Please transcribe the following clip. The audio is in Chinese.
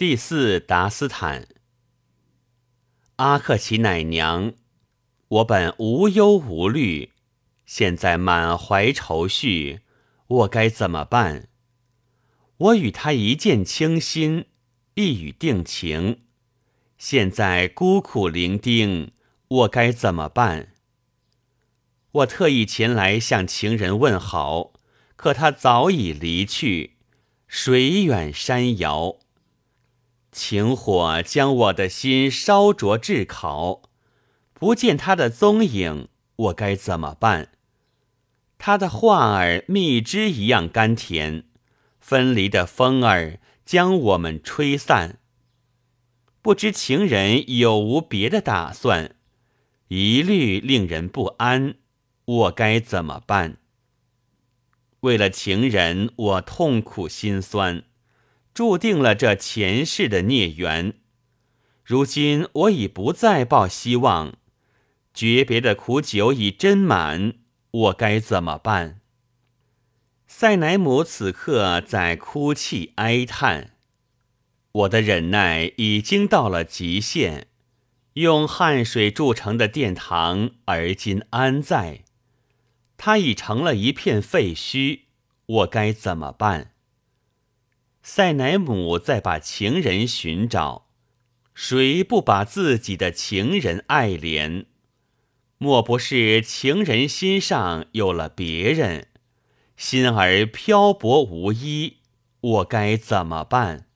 第四达斯坦，阿克奇奶娘，我本无忧无虑，现在满怀愁绪，我该怎么办？我与他一见倾心，一语定情，现在孤苦伶仃，我该怎么办？我特意前来向情人问好，可他早已离去，水远山遥。情火将我的心烧灼炙烤，不见他的踪影，我该怎么办？他的话儿蜜汁一样甘甜，分离的风儿将我们吹散。不知情人有无别的打算，一律令人不安，我该怎么办？为了情人，我痛苦心酸。注定了这前世的孽缘，如今我已不再抱希望，诀别的苦酒已斟满，我该怎么办？塞乃姆此刻在哭泣哀叹，我的忍耐已经到了极限，用汗水铸成的殿堂，而今安在？它已成了一片废墟，我该怎么办？塞乃姆在把情人寻找，谁不把自己的情人爱怜？莫不是情人心上有了别人，心儿漂泊无依，我该怎么办？